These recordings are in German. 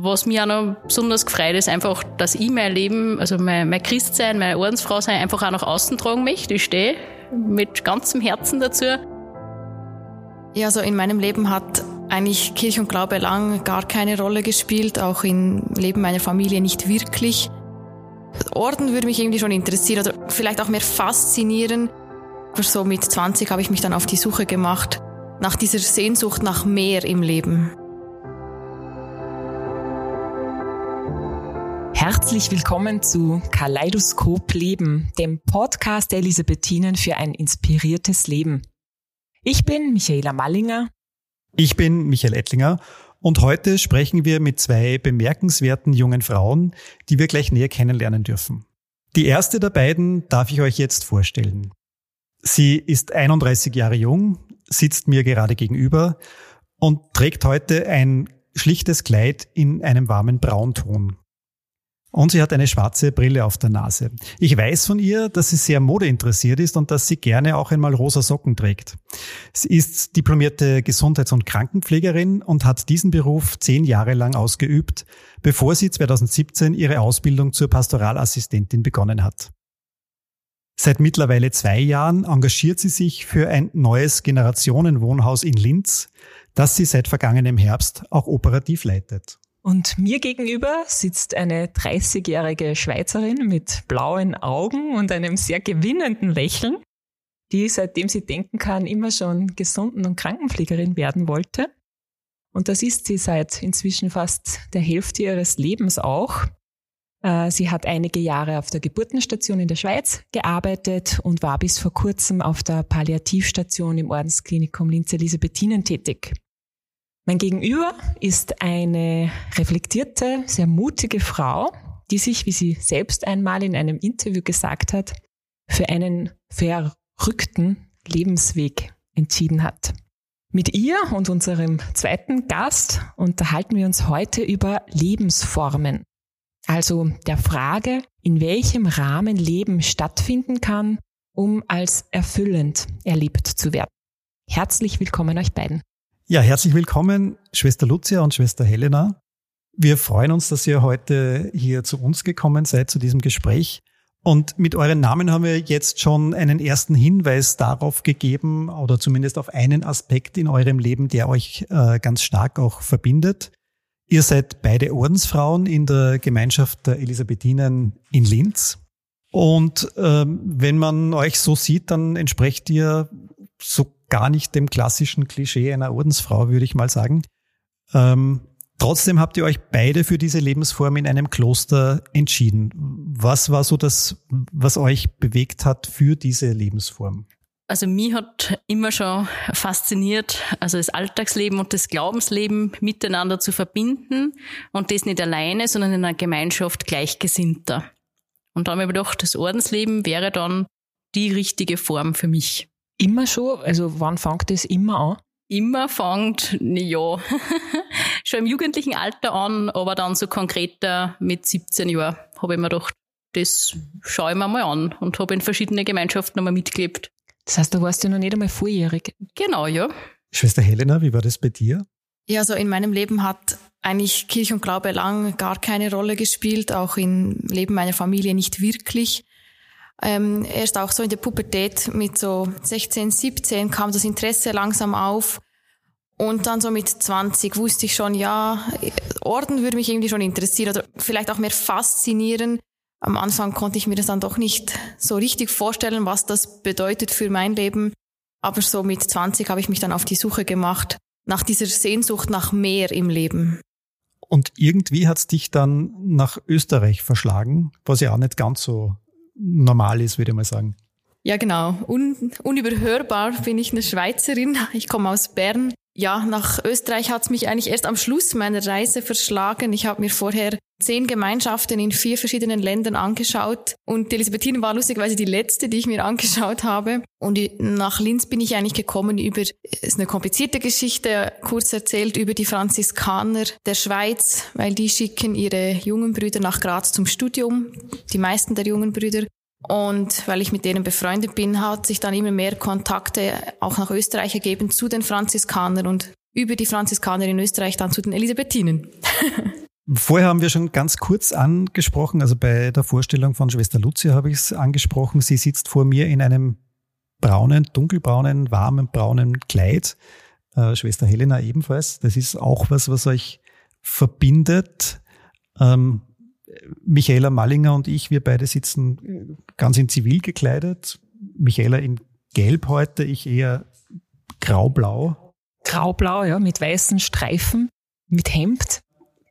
Was mir auch noch besonders gefreut ist, einfach, dass ich mein Leben, also mein, mein Christsein, meine Ordensfrau sein, einfach auch nach außen tragen möchte. Ich stehe mit ganzem Herzen dazu. Ja, also in meinem Leben hat eigentlich Kirche und Glaube lang gar keine Rolle gespielt, auch im Leben meiner Familie nicht wirklich. Orden würde mich irgendwie schon interessieren oder vielleicht auch mehr faszinieren. Aber so mit 20 habe ich mich dann auf die Suche gemacht nach dieser Sehnsucht nach mehr im Leben. Herzlich willkommen zu Kaleidoskop Leben, dem Podcast der Elisabethinen für ein inspiriertes Leben. Ich bin Michaela Mallinger. Ich bin Michael Ettlinger und heute sprechen wir mit zwei bemerkenswerten jungen Frauen, die wir gleich näher kennenlernen dürfen. Die erste der beiden darf ich euch jetzt vorstellen. Sie ist 31 Jahre jung, sitzt mir gerade gegenüber und trägt heute ein schlichtes Kleid in einem warmen Braunton. Und sie hat eine schwarze Brille auf der Nase. Ich weiß von ihr, dass sie sehr modeinteressiert ist und dass sie gerne auch einmal rosa Socken trägt. Sie ist diplomierte Gesundheits- und Krankenpflegerin und hat diesen Beruf zehn Jahre lang ausgeübt, bevor sie 2017 ihre Ausbildung zur Pastoralassistentin begonnen hat. Seit mittlerweile zwei Jahren engagiert sie sich für ein neues Generationenwohnhaus in Linz, das sie seit vergangenem Herbst auch operativ leitet. Und mir gegenüber sitzt eine 30-jährige Schweizerin mit blauen Augen und einem sehr gewinnenden Lächeln, die seitdem sie denken kann, immer schon Gesunden- und Krankenpflegerin werden wollte. Und das ist sie seit inzwischen fast der Hälfte ihres Lebens auch. Äh, sie hat einige Jahre auf der Geburtenstation in der Schweiz gearbeitet und war bis vor kurzem auf der Palliativstation im Ordensklinikum Linz Elisabethinen tätig. Mein Gegenüber ist eine reflektierte, sehr mutige Frau, die sich, wie sie selbst einmal in einem Interview gesagt hat, für einen verrückten Lebensweg entschieden hat. Mit ihr und unserem zweiten Gast unterhalten wir uns heute über Lebensformen. Also der Frage, in welchem Rahmen Leben stattfinden kann, um als erfüllend erlebt zu werden. Herzlich willkommen euch beiden. Ja, herzlich willkommen, Schwester Lucia und Schwester Helena. Wir freuen uns, dass ihr heute hier zu uns gekommen seid, zu diesem Gespräch. Und mit euren Namen haben wir jetzt schon einen ersten Hinweis darauf gegeben oder zumindest auf einen Aspekt in eurem Leben, der euch äh, ganz stark auch verbindet. Ihr seid beide Ordensfrauen in der Gemeinschaft der Elisabethinen in Linz. Und ähm, wenn man euch so sieht, dann entsprecht ihr so gar nicht dem klassischen Klischee einer Ordensfrau, würde ich mal sagen. Ähm, trotzdem habt ihr euch beide für diese Lebensform in einem Kloster entschieden. Was war so das, was euch bewegt hat für diese Lebensform? Also mich hat immer schon fasziniert, also das Alltagsleben und das Glaubensleben miteinander zu verbinden und das nicht alleine, sondern in einer Gemeinschaft Gleichgesinnter. Und da habe ich gedacht, das Ordensleben wäre dann die richtige Form für mich. Immer schon? Also wann fängt das immer an? Immer fängt, ja, schon im jugendlichen Alter an, aber dann so konkreter mit 17 Jahren habe ich mir gedacht, das schaue ich mir mal an und habe in verschiedene Gemeinschaften nochmal mitgelebt. Das heißt, du warst ja noch nicht einmal vorjährig. Genau, ja. Schwester Helena, wie war das bei dir? Ja, also in meinem Leben hat eigentlich Kirche und Glaube lang gar keine Rolle gespielt, auch im Leben meiner Familie nicht wirklich. Ähm, erst auch so in der Pubertät mit so 16, 17 kam das Interesse langsam auf. Und dann so mit 20 wusste ich schon, ja, Orden würde mich irgendwie schon interessieren oder vielleicht auch mehr faszinieren am Anfang konnte ich mir das dann doch nicht so richtig vorstellen, was das bedeutet für mein Leben. Aber so mit 20 habe ich mich dann auf die Suche gemacht nach dieser Sehnsucht nach mehr im Leben. Und irgendwie hat es dich dann nach Österreich verschlagen, was ja auch nicht ganz so normal ist, würde ich mal sagen. Ja, genau. Un unüberhörbar bin ich eine Schweizerin. Ich komme aus Bern ja, nach Österreich hat es mich eigentlich erst am Schluss meiner Reise verschlagen. Ich habe mir vorher zehn Gemeinschaften in vier verschiedenen Ländern angeschaut und die Elisabethine war lustigerweise die letzte, die ich mir angeschaut habe. Und nach Linz bin ich eigentlich gekommen über, ist eine komplizierte Geschichte, kurz erzählt über die Franziskaner der Schweiz, weil die schicken ihre jungen Brüder nach Graz zum Studium, die meisten der jungen Brüder. Und weil ich mit denen befreundet bin, hat sich dann immer mehr Kontakte auch nach Österreich ergeben zu den Franziskanern und über die Franziskaner in Österreich dann zu den Elisabethinen. Vorher haben wir schon ganz kurz angesprochen, also bei der Vorstellung von Schwester Lucia habe ich es angesprochen. Sie sitzt vor mir in einem braunen, dunkelbraunen, warmen, braunen Kleid. Äh, Schwester Helena ebenfalls. Das ist auch was, was euch verbindet. Ähm, Michaela Mallinger und ich, wir beide sitzen ganz in Zivil gekleidet. Michaela in Gelb heute, ich eher graublau. Graublau, ja, mit weißen Streifen, mit Hemd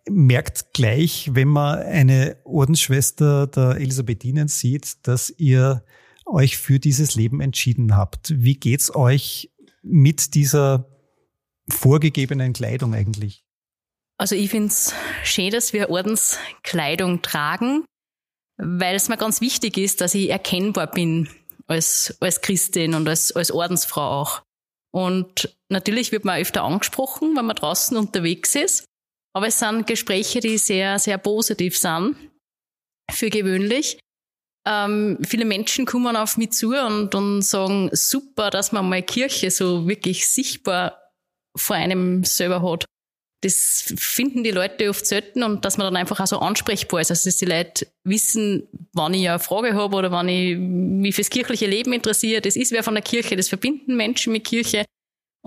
merkt gleich, wenn man eine Ordensschwester der Elisabethinen sieht, dass ihr euch für dieses Leben entschieden habt. Wie geht's euch mit dieser vorgegebenen Kleidung eigentlich? Also ich find's schön, dass wir Ordenskleidung tragen, weil es mir ganz wichtig ist, dass ich erkennbar bin als, als Christin und als, als Ordensfrau auch. Und natürlich wird man öfter angesprochen, wenn man draußen unterwegs ist. Aber es sind Gespräche, die sehr, sehr positiv sind, für gewöhnlich. Ähm, viele Menschen kommen auf mich zu und, und sagen, super, dass man mal Kirche so wirklich sichtbar vor einem selber hat. Das finden die Leute oft selten und dass man dann einfach auch so ansprechbar ist. Also dass die Leute wissen, wann ich eine Frage habe oder wann ich mich fürs kirchliche Leben interessiere. Das ist wer von der Kirche, das verbinden Menschen mit Kirche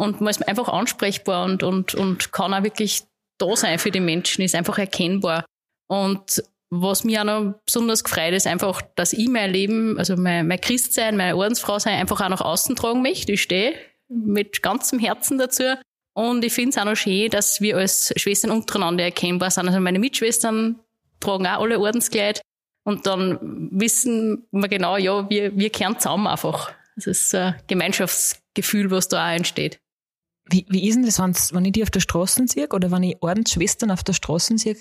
und man ist einfach ansprechbar und, und, und kann auch wirklich da sein für die Menschen, ist einfach erkennbar. Und was mir auch noch besonders gefreut ist, einfach, dass ich mein Leben, also mein, mein Christsein, meine Ordensfrau sein, einfach auch nach außen tragen möchte. Ich stehe mit ganzem Herzen dazu. Und ich finde es auch noch schön, dass wir als Schwestern untereinander erkennbar sind. Also meine Mitschwestern tragen auch alle Ordenskleid. Und dann wissen wir genau, ja, wir, wir kehren zusammen einfach. Das ist ein Gemeinschaftsgefühl, was da auch entsteht. Wie, wie ist denn das, wenn ich die auf der Straße sehe oder wenn ich Ordensschwestern auf der Straße sehe?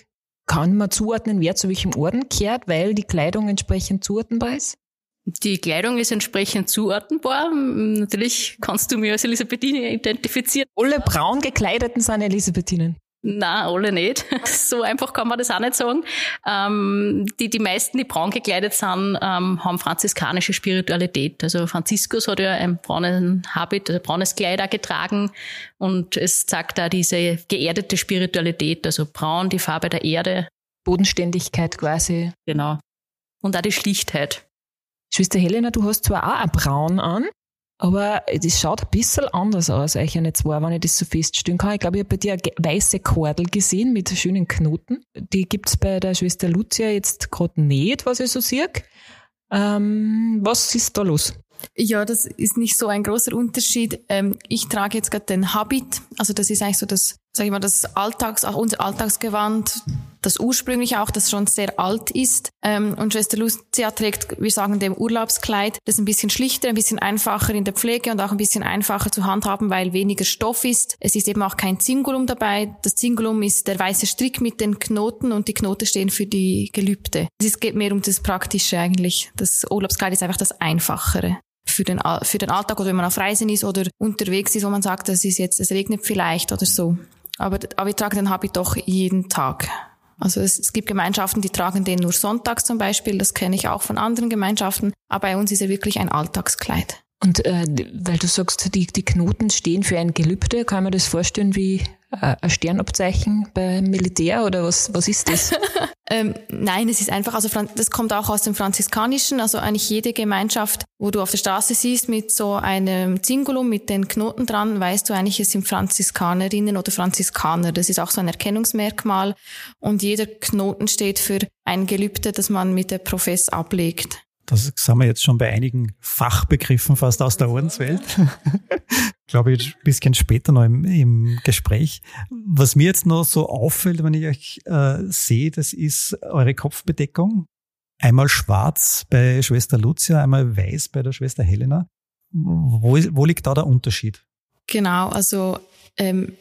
Kann man zuordnen, wer zu welchem Orden kehrt, weil die Kleidung entsprechend zuordnenbar ist? Die Kleidung ist entsprechend zuordnenbar. Natürlich kannst du mich als Elisabethine identifizieren. Alle braun gekleideten sind Elisabethinen. Na, alle nicht. So einfach kann man das auch nicht sagen. Ähm, die, die meisten, die braun gekleidet sind, ähm, haben franziskanische Spiritualität. Also Franziskus hat ja einen braunen Habit, ein braunes Kleid auch getragen und es zeigt da diese geerdete Spiritualität, also braun, die Farbe der Erde. Bodenständigkeit quasi. Genau. Und auch die Schlichtheit. Schwester Helena, du hast zwar auch ein Braun an, aber das schaut ein bisschen anders aus, euch eine zwei, wenn ich das so feststellen kann. Ich glaube, ich habe bei dir eine weiße Kordel gesehen mit schönen Knoten. Die gibt's bei der Schwester Lucia jetzt gerade nicht, was ich so sehe. Ähm, was ist da los? Ja, das ist nicht so ein großer Unterschied. Ähm, ich trage jetzt gerade den Habit. Also das ist eigentlich so das, sag ich mal, das Alltags, auch unser Alltagsgewand, das ursprüngliche auch, das schon sehr alt ist. Ähm, und Schwester Lucia trägt, wir sagen dem Urlaubskleid, das ein bisschen schlichter, ein bisschen einfacher in der Pflege und auch ein bisschen einfacher zu handhaben, weil weniger Stoff ist. Es ist eben auch kein Zingulum dabei. Das Zingulum ist der weiße Strick mit den Knoten und die Knoten stehen für die Gelübde. Es geht mehr um das Praktische eigentlich. Das Urlaubskleid ist einfach das Einfachere für den, für den Alltag oder wenn man auf Reisen ist oder unterwegs ist, wo man sagt, das ist jetzt, es regnet vielleicht oder so. Aber, aber wir tragen den Habit doch jeden Tag. Also es, es gibt Gemeinschaften, die tragen den nur sonntags zum Beispiel. Das kenne ich auch von anderen Gemeinschaften. Aber bei uns ist er wirklich ein Alltagskleid. Und äh, weil du sagst, die, die Knoten stehen für ein Gelübde, kann man das vorstellen wie ein Sternabzeichen beim Militär oder was, was ist das? ähm, nein, es ist einfach, also das kommt auch aus dem Franziskanischen, also eigentlich jede Gemeinschaft, wo du auf der Straße siehst mit so einem Zingulum mit den Knoten dran, weißt du eigentlich, es sind Franziskanerinnen oder Franziskaner. Das ist auch so ein Erkennungsmerkmal und jeder Knoten steht für ein Gelübde, das man mit der Profess ablegt. Das sind wir jetzt schon bei einigen Fachbegriffen fast aus der Ordenswelt. Glaube ich, ein bisschen später noch im, im, Gespräch. Was mir jetzt noch so auffällt, wenn ich euch äh, sehe, das ist eure Kopfbedeckung. Einmal schwarz bei Schwester Lucia, einmal weiß bei der Schwester Helena. Wo, wo liegt da der Unterschied? Genau, also ähm,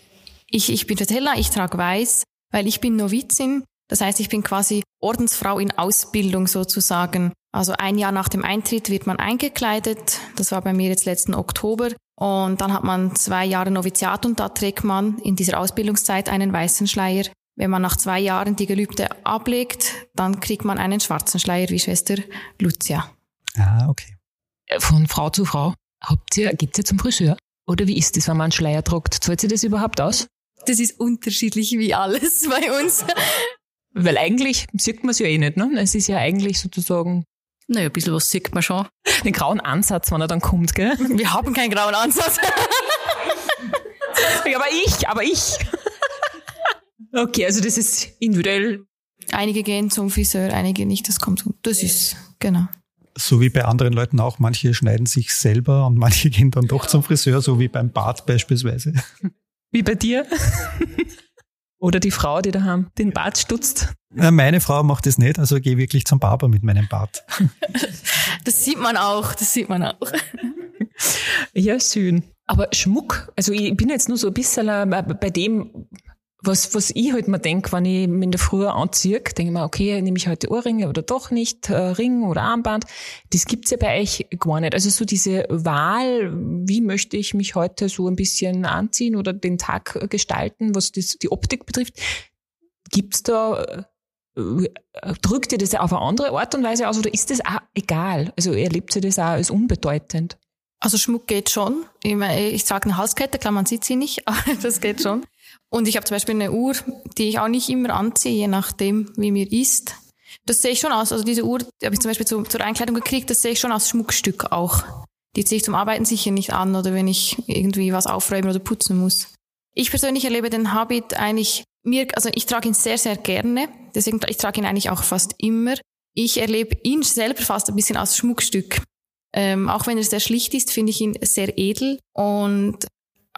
ich, ich bin Helena, ich trage weiß, weil ich bin Novizin. Das heißt, ich bin quasi Ordensfrau in Ausbildung sozusagen. Also ein Jahr nach dem Eintritt wird man eingekleidet. Das war bei mir jetzt letzten Oktober. Und dann hat man zwei Jahre Noviziat und da trägt man in dieser Ausbildungszeit einen weißen Schleier. Wenn man nach zwei Jahren die Gelübde ablegt, dann kriegt man einen schwarzen Schleier wie Schwester Lucia. Ah, okay. Von Frau zu Frau. Habt ihr, geht's ihr zum Friseur? Oder wie ist das, wenn man einen Schleier tragt? Zahlt sie das überhaupt aus? Das ist unterschiedlich wie alles bei uns. Weil eigentlich sieht man es ja eh nicht, ne? Es ist ja eigentlich sozusagen. Naja, ein bisschen was sieht man schon. Den grauen Ansatz, wenn er dann kommt, gell? Wir haben keinen grauen Ansatz. aber ich, aber ich. Okay, also das ist individuell. Einige gehen zum Friseur, einige nicht. Das kommt. Das ist, genau. So wie bei anderen Leuten auch. Manche schneiden sich selber und manche gehen dann doch zum Friseur, so wie beim Bart beispielsweise. Wie bei dir? Oder die Frau, die daheim den Bart stutzt? Meine Frau macht das nicht, also gehe wirklich zum Barber mit meinem Bart. Das sieht man auch, das sieht man auch. Ja, schön. Aber Schmuck, also ich bin jetzt nur so ein bisschen äh, bei dem, was, was ich halt mir denk, wenn ich mich in der Früh anziehe, denke ich mir, okay, nehme ich heute Ohrringe oder doch nicht, äh, Ring oder Armband. Das gibt's ja bei euch gar nicht. Also so diese Wahl, wie möchte ich mich heute so ein bisschen anziehen oder den Tag gestalten, was das, die Optik betrifft, gibt's da, äh, drückt ihr das auf eine andere Art und Weise aus oder ist das auch egal? Also erlebt ihr das auch als unbedeutend? Also Schmuck geht schon. Ich, meine, ich trage eine Halskette, klar, man sieht sie nicht, aber das geht schon. Und ich habe zum Beispiel eine Uhr, die ich auch nicht immer anziehe, je nachdem, wie mir ist. Das sehe ich schon aus. Also diese Uhr die habe ich zum Beispiel zu, zur Einkleidung gekriegt, das sehe ich schon als Schmuckstück auch. Die ziehe ich zum Arbeiten sicher nicht an oder wenn ich irgendwie was aufräumen oder putzen muss. Ich persönlich erlebe den Habit eigentlich mir, also ich trage ihn sehr, sehr gerne. Deswegen, ich trage ihn eigentlich auch fast immer. Ich erlebe ihn selber fast ein bisschen als Schmuckstück. Ähm, auch wenn er sehr schlicht ist, finde ich ihn sehr edel und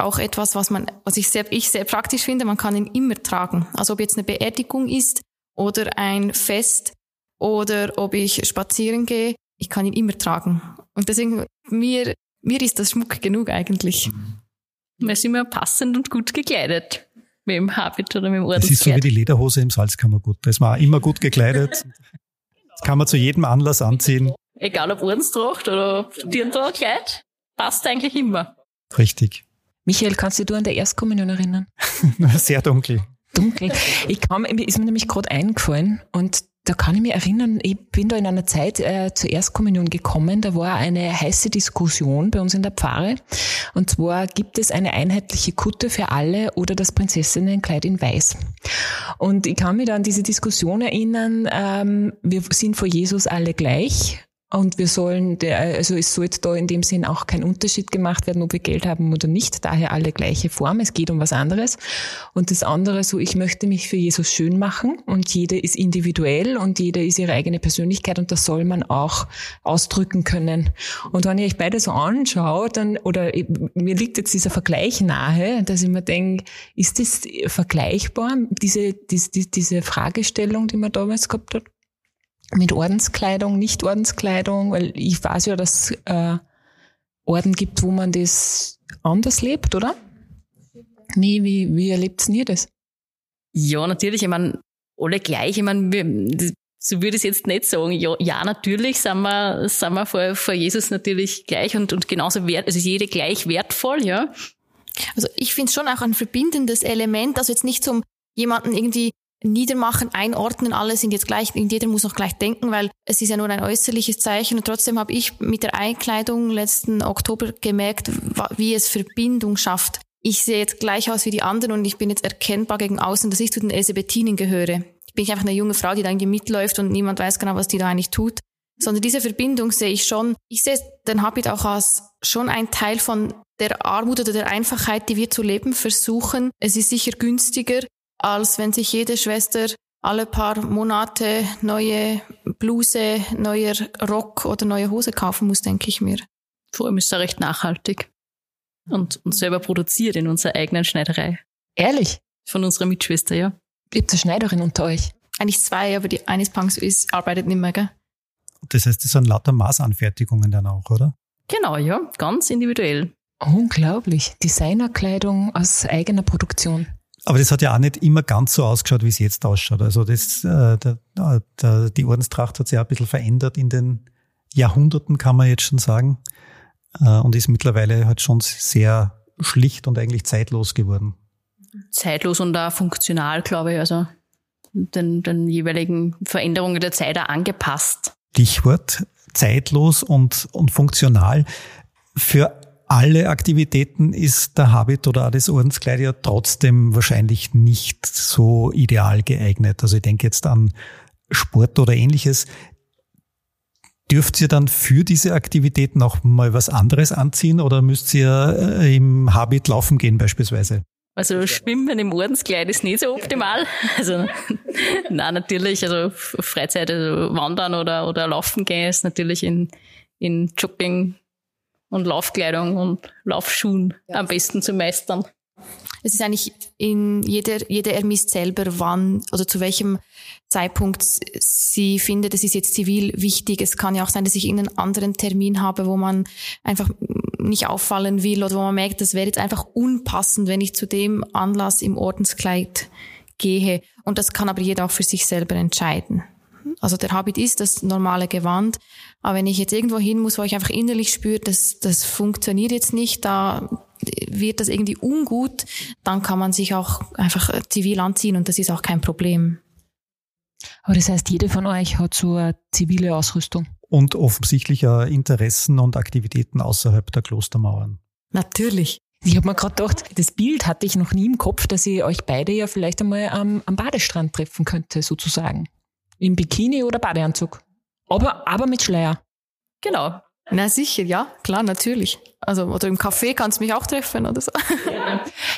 auch etwas, was man, was ich sehr, ich sehr praktisch finde, man kann ihn immer tragen. Also ob jetzt eine Beerdigung ist oder ein Fest oder ob ich spazieren gehe, ich kann ihn immer tragen. Und deswegen, mir, mir ist das Schmuck genug eigentlich. Wir sind immer passend und gut gekleidet. Mit dem Habit oder mit dem Ordenskleid. Das ist so wie die Lederhose im Salzkammergut. Da ist man auch immer gut gekleidet. Das kann man zu jedem Anlass anziehen. Egal ob Ordenstracht oder Dirndl-Kleid, passt eigentlich immer. Richtig. Michael, kannst du dich an der Erstkommunion erinnern? Sehr dunkel. Dunkel. Ich kam, ist mir nämlich gerade eingefallen und da kann ich mich erinnern, ich bin da in einer Zeit äh, zur Erstkommunion gekommen, da war eine heiße Diskussion bei uns in der Pfarre. Und zwar gibt es eine einheitliche Kutte für alle oder das Prinzessinnenkleid in Weiß. Und ich kann mich da an diese Diskussion erinnern, ähm, wir sind vor Jesus alle gleich und wir sollen, also es sollte da in dem Sinn auch kein Unterschied gemacht werden, ob wir Geld haben oder nicht. Daher alle gleiche Form. Es geht um was anderes. Und das andere so, ich möchte mich für Jesus schön machen und jeder ist individuell und jeder ist ihre eigene Persönlichkeit und das soll man auch ausdrücken können. Und wenn ich euch beide so anschaue, dann, oder mir liegt jetzt dieser Vergleich nahe, dass ich mir denke, ist das vergleichbar, diese, diese, diese Fragestellung, die man damals gehabt hat? Mit Ordenskleidung, nicht Ordenskleidung, weil ich weiß ja, dass äh, Orden gibt, wo man das anders lebt, oder? Nee, wie, wie erlebt ihr das? Ja, natürlich. Ich meine, alle gleich. Ich meine, so würde ich es jetzt nicht sagen. Ja, ja natürlich sind wir, sind wir vor, vor Jesus natürlich gleich und, und genauso wert, also ist jede gleich wertvoll, ja. Also ich finde es schon auch ein verbindendes Element, also jetzt nicht zum jemanden irgendwie niedermachen, einordnen, alle sind jetzt gleich, jeder muss noch gleich denken, weil es ist ja nur ein äußerliches Zeichen und trotzdem habe ich mit der Einkleidung letzten Oktober gemerkt, wie es Verbindung schafft. Ich sehe jetzt gleich aus wie die anderen und ich bin jetzt erkennbar gegen außen, dass ich zu den Elisabethinen gehöre. Ich bin einfach eine junge Frau, die da irgendwie mitläuft und niemand weiß genau, was die da eigentlich tut, sondern diese Verbindung sehe ich schon. Ich sehe den Habit auch als schon ein Teil von der Armut oder der Einfachheit, die wir zu leben versuchen. Es ist sicher günstiger, als wenn sich jede Schwester alle paar Monate neue Bluse, neuer Rock oder neue Hose kaufen muss, denke ich mir. Vor allem ist er recht nachhaltig und, und selber produziert in unserer eigenen Schneiderei. Ehrlich? Von unserer Mitschwester, ja. Gibt es eine Schneiderin unter euch? Eigentlich zwei, aber die eine Punks ist, arbeitet nicht mehr, gell? Das heißt, das sind lauter Maßanfertigungen dann auch, oder? Genau, ja, ganz individuell. Unglaublich. Designerkleidung aus eigener Produktion. Aber das hat ja auch nicht immer ganz so ausgeschaut, wie es jetzt ausschaut. Also das, äh, der, der, die Ordenstracht hat sich auch ein bisschen verändert in den Jahrhunderten, kann man jetzt schon sagen. Äh, und ist mittlerweile halt schon sehr schlicht und eigentlich zeitlos geworden. Zeitlos und auch funktional, glaube ich. Also den, den jeweiligen Veränderungen der Zeit auch angepasst. Stichwort zeitlos und, und funktional. Für alle Aktivitäten ist der Habit oder auch das Ordenskleid ja trotzdem wahrscheinlich nicht so ideal geeignet. Also ich denke jetzt an Sport oder ähnliches. Dürft ihr dann für diese Aktivitäten auch mal was anderes anziehen oder müsst ihr äh, im Habit laufen gehen beispielsweise? Also Schwimmen im Ordenskleid ist nicht so optimal. Also nein, natürlich, also Freizeit, also Wandern oder, oder Laufen gehen ist natürlich in, in Jogging und Laufkleidung und Laufschuhen am besten zu meistern. Es ist eigentlich in jeder, jeder ermisst selber, wann oder zu welchem Zeitpunkt sie findet, es ist jetzt zivil wichtig. Es kann ja auch sein, dass ich einen anderen Termin habe, wo man einfach nicht auffallen will oder wo man merkt, das wäre jetzt einfach unpassend, wenn ich zu dem Anlass im Ordenskleid gehe. Und das kann aber jeder auch für sich selber entscheiden. Also der Habit ist das normale Gewand. Aber wenn ich jetzt irgendwo hin muss, wo ich einfach innerlich spüre, das, das funktioniert jetzt nicht, da wird das irgendwie ungut, dann kann man sich auch einfach zivil anziehen und das ist auch kein Problem. Aber das heißt, jede von euch hat so eine zivile Ausrüstung? Und offensichtlich Interessen und Aktivitäten außerhalb der Klostermauern. Natürlich. Ich habe mir gerade gedacht, das Bild hatte ich noch nie im Kopf, dass ich euch beide ja vielleicht einmal am, am Badestrand treffen könnte, sozusagen. Im Bikini oder Badeanzug. Aber, aber mit Schleier. Genau. Na sicher, ja, klar, natürlich. Also, oder im Café kannst du mich auch treffen oder so.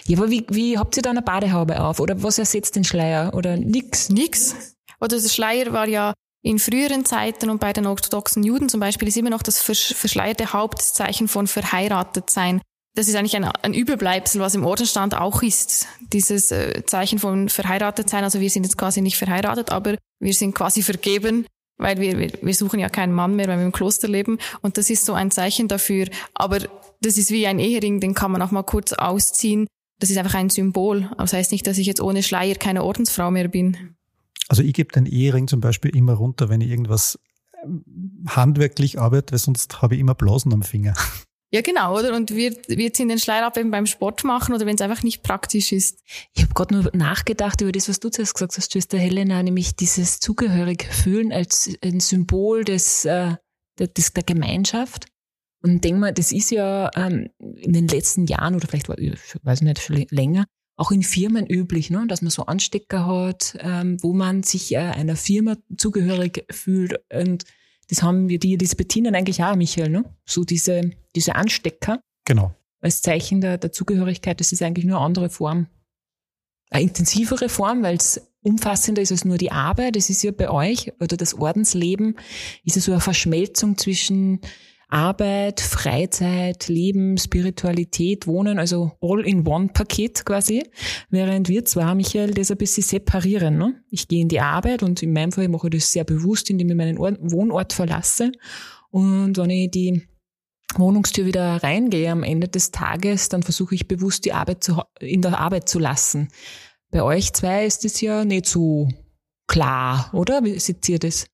Ja, aber wie, wie habt ihr da eine Badehaube auf? Oder was ersetzt den Schleier? Oder nix? Nix. Oder der Schleier war ja in früheren Zeiten und bei den orthodoxen Juden zum Beispiel ist immer noch das verschleierte Hauptzeichen von verheiratet sein. Das ist eigentlich ein, ein Überbleibsel, was im Ordenstand auch ist. Dieses äh, Zeichen von verheiratet sein. Also wir sind jetzt quasi nicht verheiratet, aber wir sind quasi vergeben weil wir, wir, suchen ja keinen Mann mehr, weil wir im Kloster leben. Und das ist so ein Zeichen dafür. Aber das ist wie ein Ehering, den kann man auch mal kurz ausziehen. Das ist einfach ein Symbol. Aber das heißt nicht, dass ich jetzt ohne Schleier keine Ordensfrau mehr bin. Also ich gebe den Ehering zum Beispiel immer runter, wenn ich irgendwas handwerklich arbeite, weil sonst habe ich immer Blasen am Finger. Ja, genau, oder? Und wir, wir ziehen den Schleier eben beim Sport machen oder wenn es einfach nicht praktisch ist. Ich habe gerade nur nachgedacht über das, was du zuerst gesagt hast, Schwester Helena, nämlich dieses zugehörig fühlen als ein Symbol des, äh, des der Gemeinschaft. Und denk mal, das ist ja ähm, in den letzten Jahren oder vielleicht, ich weiß nicht, schon länger, auch in Firmen üblich, ne? dass man so Anstecker hat, ähm, wo man sich äh, einer Firma zugehörig fühlt und das haben wir die Elisabethinen eigentlich auch, Michael, ne? So diese, diese Anstecker. Genau. Als Zeichen der, der Zugehörigkeit, das ist eigentlich nur eine andere Form. Eine intensivere Form, weil es umfassender ist als nur die Arbeit. Das ist ja bei euch, oder das Ordensleben, ist ja so eine Verschmelzung zwischen Arbeit, Freizeit, Leben, Spiritualität, Wohnen, also all-in-one-Paket quasi. Während wir zwar, Michael, das ein bisschen separieren. Ne? Ich gehe in die Arbeit und in meinem Fall mache ich das sehr bewusst, indem ich meinen Wohnort verlasse. Und wenn ich die Wohnungstür wieder reingehe am Ende des Tages, dann versuche ich bewusst die Arbeit zu, in der Arbeit zu lassen. Bei euch zwei ist das ja nicht so klar, oder? Wie seht ihr das?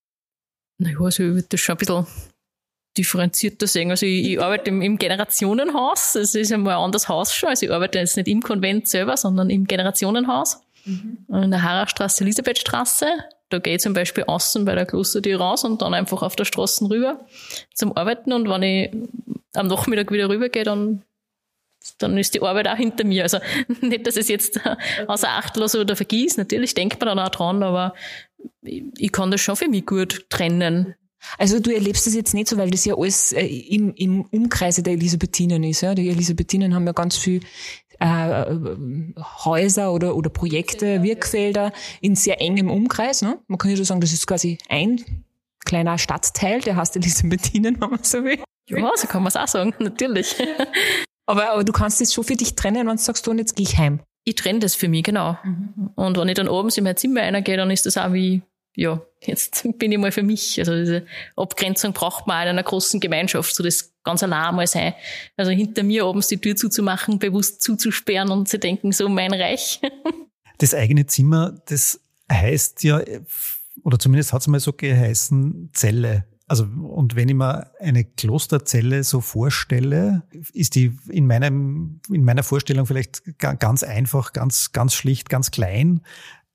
Na ja, also ich würde das schon ein bisschen differenzierter sehen. Also ich, ich arbeite im, im Generationenhaus. Es ist einmal ein anderes Haus schon. Also ich arbeite jetzt nicht im Konvent selber, sondern im Generationenhaus. Mhm. In der Harachstraße, Elisabethstraße. Da gehe ich zum Beispiel außen bei der Klostertür raus und dann einfach auf der Straße rüber zum Arbeiten. Und wenn ich am Nachmittag wieder rübergehe, dann dann ist die Arbeit auch hinter mir. Also nicht, dass es jetzt außer Acht lasse oder vergieß. Natürlich denkt man dann auch dran, aber ich, ich kann das schon für mich gut trennen. Also du erlebst das jetzt nicht so, weil das ja alles äh, im, im Umkreise der Elisabethinen ist. Ja? Die Elisabethinen haben ja ganz viel äh, Häuser oder, oder Projekte, Wirkfelder in sehr engem Umkreis. Ne? Man kann ja so sagen, das ist quasi ein kleiner Stadtteil, der heißt Elisabethinen, wenn man so will. Ja, so kann man es auch sagen, natürlich. aber, aber du kannst es schon für dich trennen, wenn du sagst, du, und jetzt gehe ich heim. Ich trenne das für mich, genau. Mhm. Und wenn ich dann abends in mein Zimmer reingehe, dann ist das auch wie ja, jetzt bin ich mal für mich. Also diese Abgrenzung braucht man in einer großen Gemeinschaft, so das ganz allein mal sein. Also hinter mir abends die Tür zuzumachen, bewusst zuzusperren und zu denken, so mein Reich. Das eigene Zimmer, das heißt ja, oder zumindest hat es mal so geheißen, Zelle. Also, und wenn ich mir eine Klosterzelle so vorstelle, ist die in meinem, in meiner Vorstellung vielleicht ganz einfach, ganz, ganz schlicht, ganz klein.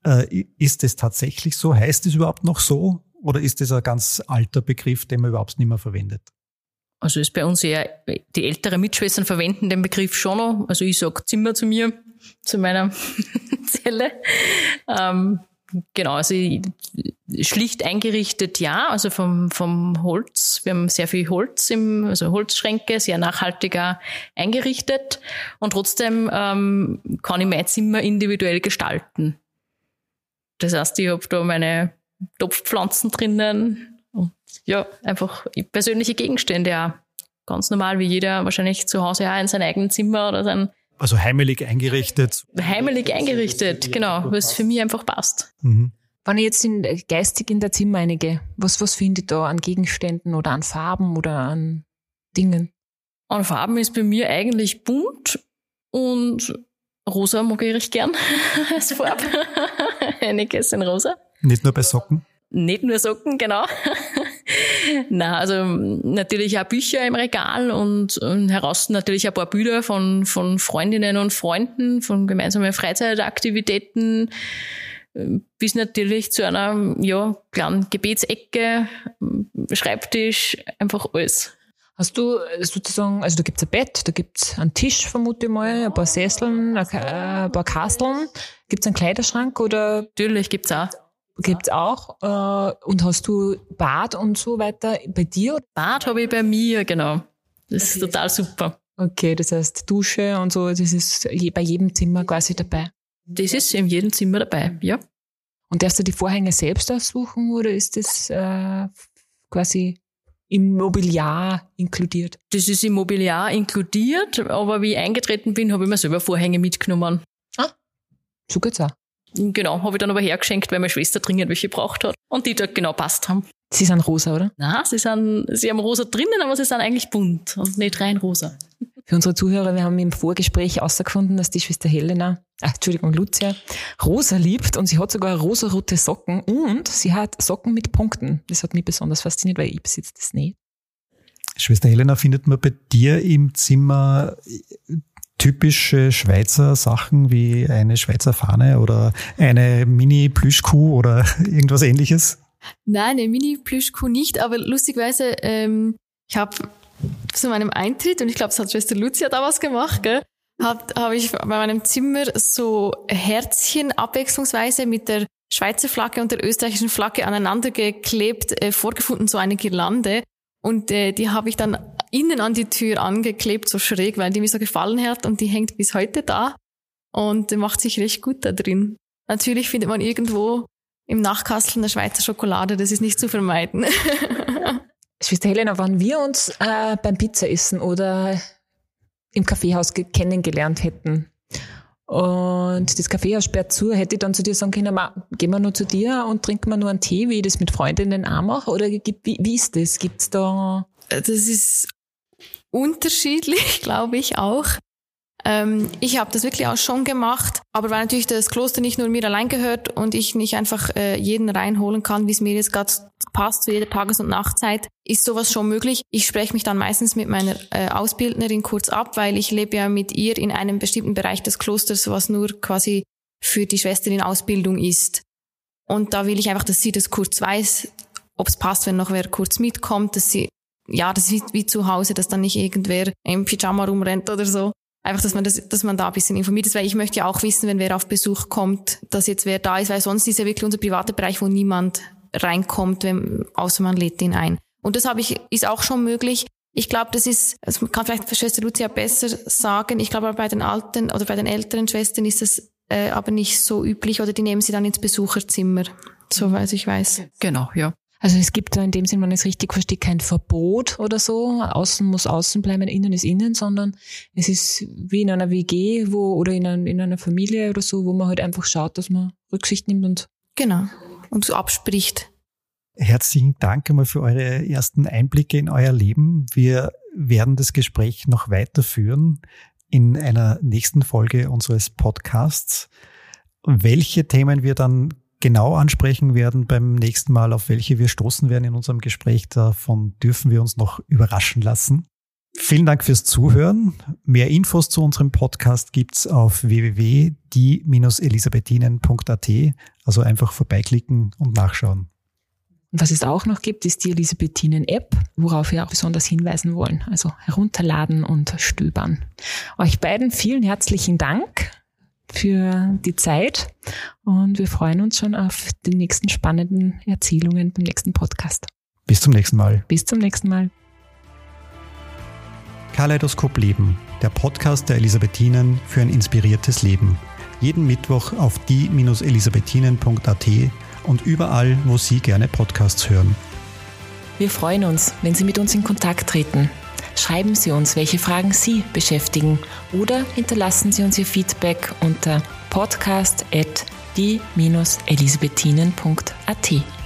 Äh, ist es tatsächlich so? Heißt es überhaupt noch so? Oder ist es ein ganz alter Begriff, den man überhaupt nicht mehr verwendet? Also ist bei uns eher, die älteren Mitschwestern verwenden den Begriff schon noch. Also ich sag Zimmer zu mir, zu meiner Zelle. Ähm, genau, also schlicht eingerichtet, ja, also vom, vom Holz. Wir haben sehr viel Holz im, also Holzschränke, sehr nachhaltiger eingerichtet. Und trotzdem ähm, kann ich mein Zimmer individuell gestalten. Das heißt, ich habe da meine Topfpflanzen drinnen, und ja, einfach persönliche Gegenstände ja. Ganz normal, wie jeder wahrscheinlich zu Hause auch in sein eigenes Zimmer oder sein. Also heimelig eingerichtet. Heimelig eingerichtet, genau, was für mich einfach passt. Mhm. Wenn ich jetzt in, geistig in der Zimmer einige, was, was finde ich da an Gegenständen oder an Farben oder an Dingen? An Farben ist bei mir eigentlich bunt und rosa mag ich recht gern als Farbe. Einiges in rosa. Nicht nur bei Socken? nicht nur Socken, genau. Na, also natürlich auch Bücher im Regal und, und heraus natürlich ein paar Bilder von, von Freundinnen und Freunden, von gemeinsamen Freizeitaktivitäten, bis natürlich zu einer ja, kleinen Gebetsecke, Schreibtisch, einfach alles. Hast du sozusagen, also da gibt's ein Bett, da gibt's einen Tisch, vermute ich mal, ein paar Sesseln, ein paar Kasteln. Gibt's einen Kleiderschrank oder? Natürlich gibt's auch gibt's auch. Äh, und hast du Bad und so weiter bei dir? Bad habe ich bei mir, genau. Das ist total super. Okay, das heißt Dusche und so, das ist bei jedem Zimmer quasi dabei. Das ist in jedem Zimmer dabei, ja. Und darfst du die Vorhänge selbst aussuchen oder ist das äh, quasi Mobiliar inkludiert? Das ist im Mobiliar inkludiert, aber wie ich eingetreten bin, habe ich mir selber Vorhänge mitgenommen. Ah, so geht's auch. Genau, habe ich dann aber hergeschenkt, weil meine Schwester dringend welche braucht hat. Und die dort genau passt haben. Sie sind rosa, oder? Na, sie sind, sie haben rosa drinnen, aber sie sind eigentlich bunt und nicht rein rosa. Für unsere Zuhörer, wir haben im Vorgespräch herausgefunden, dass die Schwester Helena, ach, Entschuldigung, Lucia, rosa liebt und sie hat sogar rosarote Socken und sie hat Socken mit Punkten. Das hat mich besonders fasziniert, weil ich besitze das nicht. Schwester Helena, findet man bei dir im Zimmer typische Schweizer Sachen wie eine Schweizer Fahne oder eine Mini-Plüschkuh oder irgendwas ähnliches? Nein, eine Mini-Plüschkuh nicht, aber lustigerweise, ähm, ich habe zu meinem Eintritt, und ich glaube, das hat Schwester Lucia da was gemacht, gell? habe hab ich bei meinem Zimmer so Herzchen abwechslungsweise mit der Schweizer Flagge und der österreichischen Flagge aneinander geklebt, äh, vorgefunden, so eine Girlande. Und äh, die habe ich dann innen an die Tür angeklebt, so schräg, weil die mir so gefallen hat und die hängt bis heute da und macht sich recht gut da drin. Natürlich findet man irgendwo im Nachkastel eine Schweizer Schokolade, das ist nicht zu vermeiden. Schwester Helena, wann wir uns äh, beim Pizzaessen oder im Kaffeehaus kennengelernt hätten und das Kaffeehaus sperrt zu, hätte ich dann zu dir sagen können, gehen wir nur zu dir und trinken wir nur einen Tee, wie ich das mit Freundinnen auch mache? Oder wie, wie ist das? Gibt's da? Das ist unterschiedlich, glaube ich auch. Ähm, ich habe das wirklich auch schon gemacht, aber weil natürlich das Kloster nicht nur mir allein gehört und ich nicht einfach äh, jeden reinholen kann, wie es mir jetzt gerade passt zu jeder Tages- und Nachtzeit, ist sowas schon möglich. Ich spreche mich dann meistens mit meiner äh, Ausbildnerin kurz ab, weil ich lebe ja mit ihr in einem bestimmten Bereich des Klosters, was nur quasi für die Schwestern in Ausbildung ist. Und da will ich einfach, dass sie das kurz weiß, ob es passt, wenn noch wer kurz mitkommt, dass sie ja, das ist wie, wie zu Hause, dass dann nicht irgendwer im Pyjama rumrennt oder so. Einfach, dass man das, dass man da ein bisschen informiert ist, weil ich möchte ja auch wissen, wenn wer auf Besuch kommt, dass jetzt wer da ist, weil sonst ist ja wirklich unser privater Bereich, wo niemand reinkommt, wenn, außer man lädt ihn ein. Und das habe ich, ist auch schon möglich. Ich glaube, das ist, das kann vielleicht Schwester Lucia besser sagen. Ich glaube, bei den alten oder bei den älteren Schwestern ist das äh, aber nicht so üblich oder die nehmen sie dann ins Besucherzimmer, soweit ich weiß. Genau, ja. Also es gibt da in dem Sinn, wenn ich es richtig verstehe, kein Verbot oder so. Außen muss außen bleiben, innen ist innen, sondern es ist wie in einer WG wo, oder in, ein, in einer Familie oder so, wo man halt einfach schaut, dass man Rücksicht nimmt und genau und so abspricht. Herzlichen Dank einmal für eure ersten Einblicke in euer Leben. Wir werden das Gespräch noch weiterführen in einer nächsten Folge unseres Podcasts. Welche Themen wir dann genau ansprechen werden beim nächsten Mal, auf welche wir stoßen werden in unserem Gespräch. Davon dürfen wir uns noch überraschen lassen. Vielen Dank fürs Zuhören. Mehr Infos zu unserem Podcast gibt's auf www.die-elisabethinen.at. Also einfach vorbeiklicken und nachschauen. Und was es auch noch gibt, ist die Elisabethinen-App, worauf wir auch besonders hinweisen wollen. Also herunterladen und stöbern. Euch beiden vielen herzlichen Dank für die Zeit und wir freuen uns schon auf die nächsten spannenden Erzählungen beim nächsten Podcast. Bis zum nächsten Mal. Bis zum nächsten Mal. Kaleidoskop Leben, der Podcast der Elisabethinen für ein inspiriertes Leben. Jeden Mittwoch auf die-elisabethinen.at und überall, wo Sie gerne Podcasts hören. Wir freuen uns, wenn Sie mit uns in Kontakt treten. Schreiben Sie uns, welche Fragen Sie beschäftigen oder hinterlassen Sie uns Ihr Feedback unter podcast.die-elisabethinen.at.